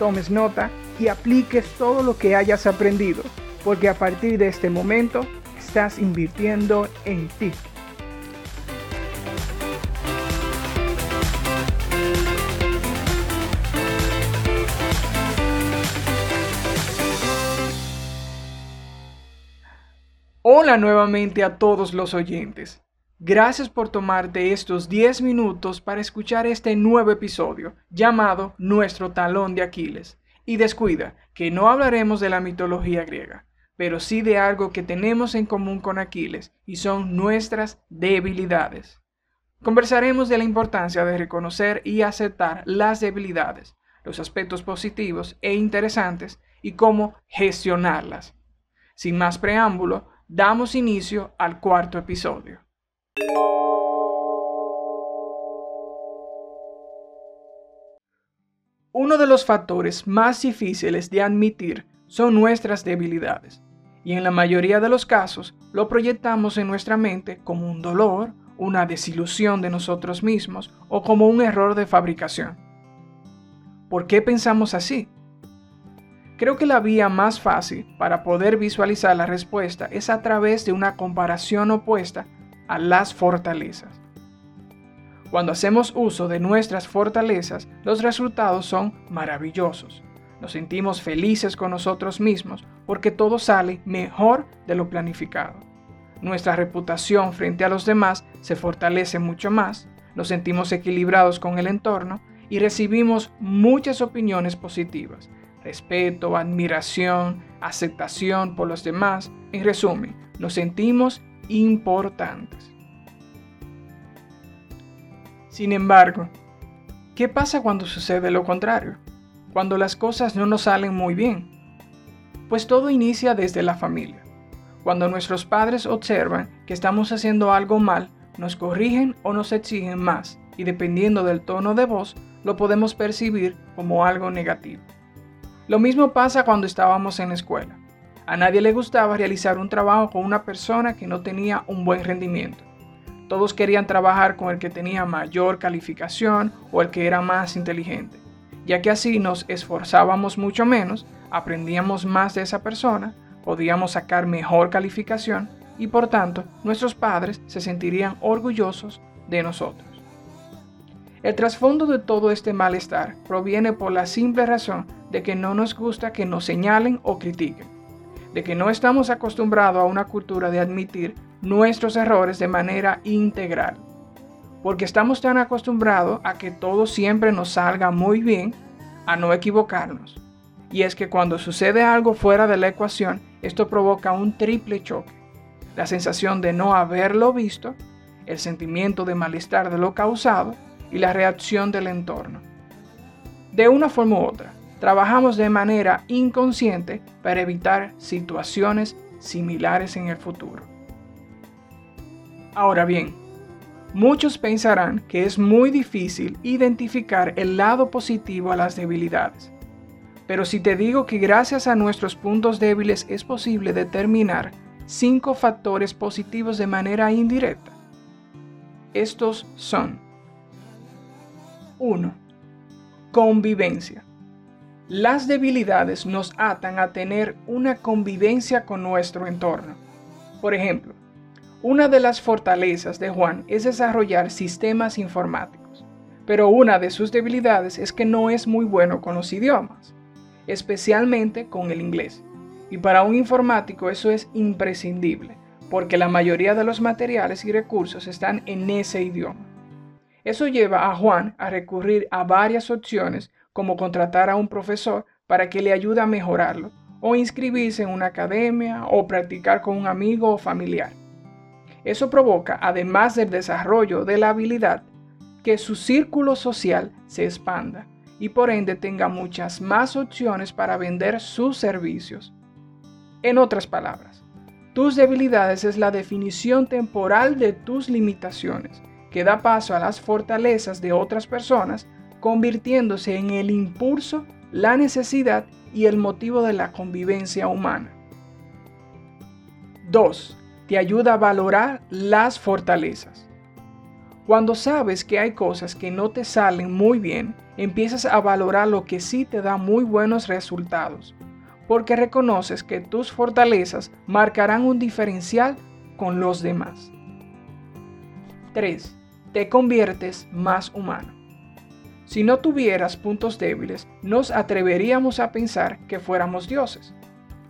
tomes nota y apliques todo lo que hayas aprendido, porque a partir de este momento estás invirtiendo en ti. Hola nuevamente a todos los oyentes. Gracias por tomarte estos 10 minutos para escuchar este nuevo episodio llamado Nuestro talón de Aquiles. Y descuida que no hablaremos de la mitología griega, pero sí de algo que tenemos en común con Aquiles y son nuestras debilidades. Conversaremos de la importancia de reconocer y aceptar las debilidades, los aspectos positivos e interesantes y cómo gestionarlas. Sin más preámbulo, damos inicio al cuarto episodio. Uno de los factores más difíciles de admitir son nuestras debilidades, y en la mayoría de los casos lo proyectamos en nuestra mente como un dolor, una desilusión de nosotros mismos o como un error de fabricación. ¿Por qué pensamos así? Creo que la vía más fácil para poder visualizar la respuesta es a través de una comparación opuesta a las fortalezas. Cuando hacemos uso de nuestras fortalezas, los resultados son maravillosos. Nos sentimos felices con nosotros mismos porque todo sale mejor de lo planificado. Nuestra reputación frente a los demás se fortalece mucho más, nos sentimos equilibrados con el entorno y recibimos muchas opiniones positivas, respeto, admiración, aceptación por los demás. En resumen, nos sentimos importantes. Sin embargo, ¿qué pasa cuando sucede lo contrario? Cuando las cosas no nos salen muy bien. Pues todo inicia desde la familia. Cuando nuestros padres observan que estamos haciendo algo mal, nos corrigen o nos exigen más, y dependiendo del tono de voz, lo podemos percibir como algo negativo. Lo mismo pasa cuando estábamos en la escuela. A nadie le gustaba realizar un trabajo con una persona que no tenía un buen rendimiento. Todos querían trabajar con el que tenía mayor calificación o el que era más inteligente, ya que así nos esforzábamos mucho menos, aprendíamos más de esa persona, podíamos sacar mejor calificación y por tanto nuestros padres se sentirían orgullosos de nosotros. El trasfondo de todo este malestar proviene por la simple razón de que no nos gusta que nos señalen o critiquen, de que no estamos acostumbrados a una cultura de admitir nuestros errores de manera integral. Porque estamos tan acostumbrados a que todo siempre nos salga muy bien, a no equivocarnos. Y es que cuando sucede algo fuera de la ecuación, esto provoca un triple choque. La sensación de no haberlo visto, el sentimiento de malestar de lo causado y la reacción del entorno. De una forma u otra, trabajamos de manera inconsciente para evitar situaciones similares en el futuro. Ahora bien, muchos pensarán que es muy difícil identificar el lado positivo a las debilidades. Pero si te digo que gracias a nuestros puntos débiles es posible determinar cinco factores positivos de manera indirecta. Estos son 1. Convivencia. Las debilidades nos atan a tener una convivencia con nuestro entorno. Por ejemplo, una de las fortalezas de Juan es desarrollar sistemas informáticos, pero una de sus debilidades es que no es muy bueno con los idiomas, especialmente con el inglés. Y para un informático eso es imprescindible, porque la mayoría de los materiales y recursos están en ese idioma. Eso lleva a Juan a recurrir a varias opciones como contratar a un profesor para que le ayude a mejorarlo, o inscribirse en una academia, o practicar con un amigo o familiar. Eso provoca, además del desarrollo de la habilidad, que su círculo social se expanda y por ende tenga muchas más opciones para vender sus servicios. En otras palabras, tus debilidades es la definición temporal de tus limitaciones, que da paso a las fortalezas de otras personas, convirtiéndose en el impulso, la necesidad y el motivo de la convivencia humana. 2. Te ayuda a valorar las fortalezas. Cuando sabes que hay cosas que no te salen muy bien, empiezas a valorar lo que sí te da muy buenos resultados, porque reconoces que tus fortalezas marcarán un diferencial con los demás. 3. Te conviertes más humano. Si no tuvieras puntos débiles, nos atreveríamos a pensar que fuéramos dioses.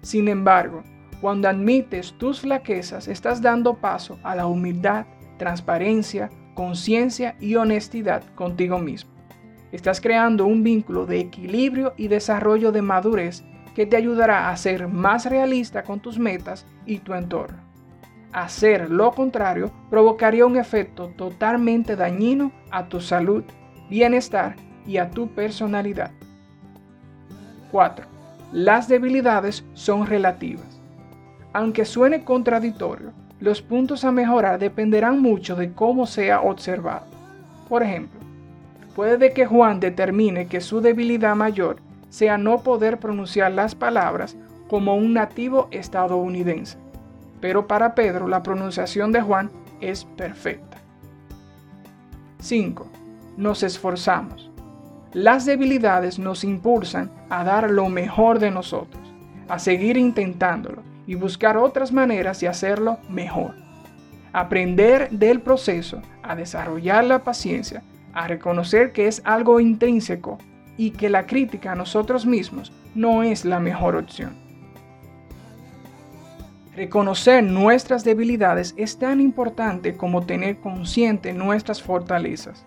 Sin embargo, cuando admites tus flaquezas, estás dando paso a la humildad, transparencia, conciencia y honestidad contigo mismo. Estás creando un vínculo de equilibrio y desarrollo de madurez que te ayudará a ser más realista con tus metas y tu entorno. Hacer lo contrario provocaría un efecto totalmente dañino a tu salud, bienestar y a tu personalidad. 4. Las debilidades son relativas. Aunque suene contradictorio, los puntos a mejorar dependerán mucho de cómo sea observado. Por ejemplo, puede que Juan determine que su debilidad mayor sea no poder pronunciar las palabras como un nativo estadounidense, pero para Pedro la pronunciación de Juan es perfecta. 5. Nos esforzamos. Las debilidades nos impulsan a dar lo mejor de nosotros, a seguir intentándolo y buscar otras maneras de hacerlo mejor. Aprender del proceso, a desarrollar la paciencia, a reconocer que es algo intrínseco y que la crítica a nosotros mismos no es la mejor opción. Reconocer nuestras debilidades es tan importante como tener consciente nuestras fortalezas.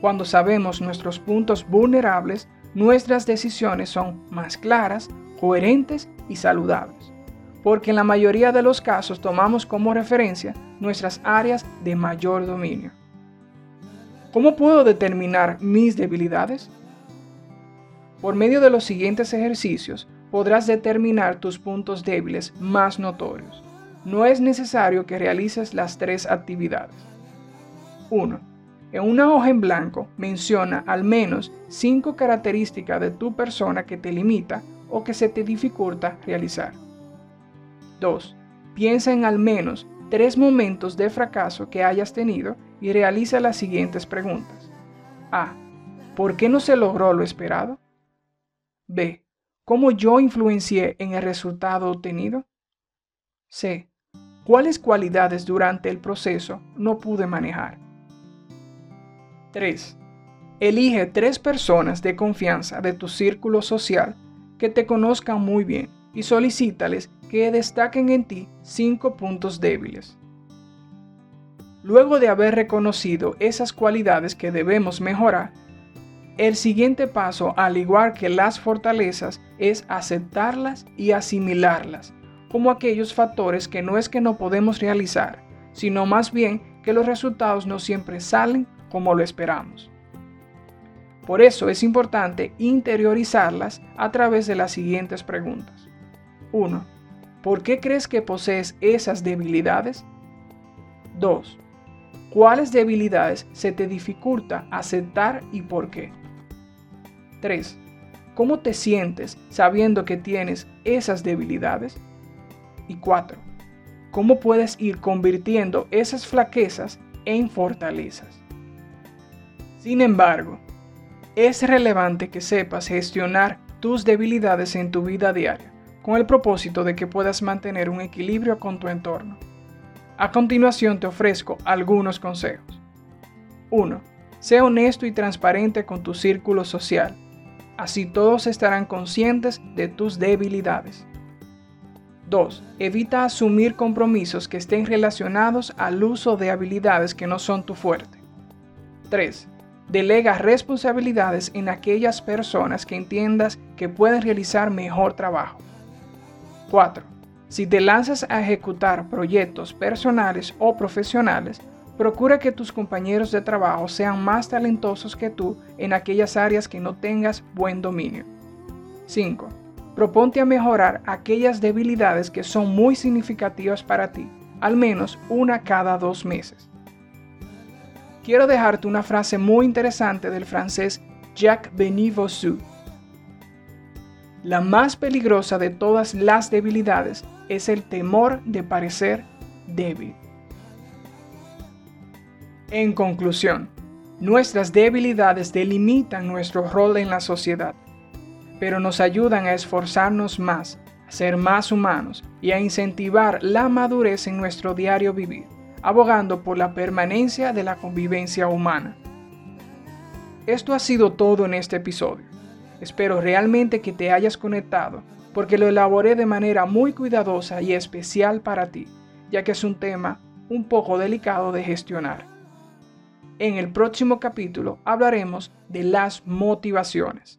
Cuando sabemos nuestros puntos vulnerables, nuestras decisiones son más claras, coherentes y saludables porque en la mayoría de los casos tomamos como referencia nuestras áreas de mayor dominio. ¿Cómo puedo determinar mis debilidades? Por medio de los siguientes ejercicios podrás determinar tus puntos débiles más notorios. No es necesario que realices las tres actividades. 1. En una hoja en blanco menciona al menos cinco características de tu persona que te limita o que se te dificulta realizar. 2. Piensa en al menos tres momentos de fracaso que hayas tenido y realiza las siguientes preguntas. A. ¿Por qué no se logró lo esperado? B. ¿Cómo yo influencié en el resultado obtenido? C. ¿Cuáles cualidades durante el proceso no pude manejar? 3. Elige tres personas de confianza de tu círculo social que te conozcan muy bien y solicítales que destaquen en ti cinco puntos débiles. Luego de haber reconocido esas cualidades que debemos mejorar, el siguiente paso, al igual que las fortalezas, es aceptarlas y asimilarlas como aquellos factores que no es que no podemos realizar, sino más bien que los resultados no siempre salen como lo esperamos. Por eso es importante interiorizarlas a través de las siguientes preguntas. 1. ¿Por qué crees que posees esas debilidades? 2. ¿Cuáles debilidades se te dificulta aceptar y por qué? 3. ¿Cómo te sientes sabiendo que tienes esas debilidades? Y 4. ¿Cómo puedes ir convirtiendo esas flaquezas en fortalezas? Sin embargo, es relevante que sepas gestionar tus debilidades en tu vida diaria con el propósito de que puedas mantener un equilibrio con tu entorno. A continuación te ofrezco algunos consejos. 1. Sé honesto y transparente con tu círculo social. Así todos estarán conscientes de tus debilidades. 2. Evita asumir compromisos que estén relacionados al uso de habilidades que no son tu fuerte. 3. Delega responsabilidades en aquellas personas que entiendas que pueden realizar mejor trabajo. 4. Si te lanzas a ejecutar proyectos personales o profesionales, Procura que tus compañeros de trabajo sean más talentosos que tú en aquellas áreas que no tengas buen dominio. 5. Proponte a mejorar aquellas debilidades que son muy significativas para ti, al menos una cada dos meses. Quiero dejarte una frase muy interesante del francés Jacques Benivosu. La más peligrosa de todas las debilidades es el temor de parecer débil. En conclusión, nuestras debilidades delimitan nuestro rol en la sociedad, pero nos ayudan a esforzarnos más, a ser más humanos y a incentivar la madurez en nuestro diario vivir, abogando por la permanencia de la convivencia humana. Esto ha sido todo en este episodio. Espero realmente que te hayas conectado, porque lo elaboré de manera muy cuidadosa y especial para ti, ya que es un tema un poco delicado de gestionar. En el próximo capítulo hablaremos de las motivaciones.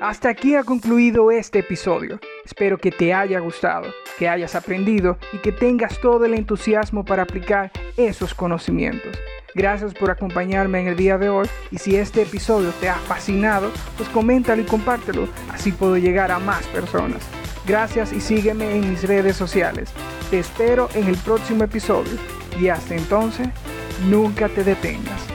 Hasta aquí ha concluido este episodio. Espero que te haya gustado, que hayas aprendido y que tengas todo el entusiasmo para aplicar esos conocimientos. Gracias por acompañarme en el día de hoy y si este episodio te ha fascinado, pues coméntalo y compártelo, así puedo llegar a más personas. Gracias y sígueme en mis redes sociales. Te espero en el próximo episodio y hasta entonces, nunca te detengas.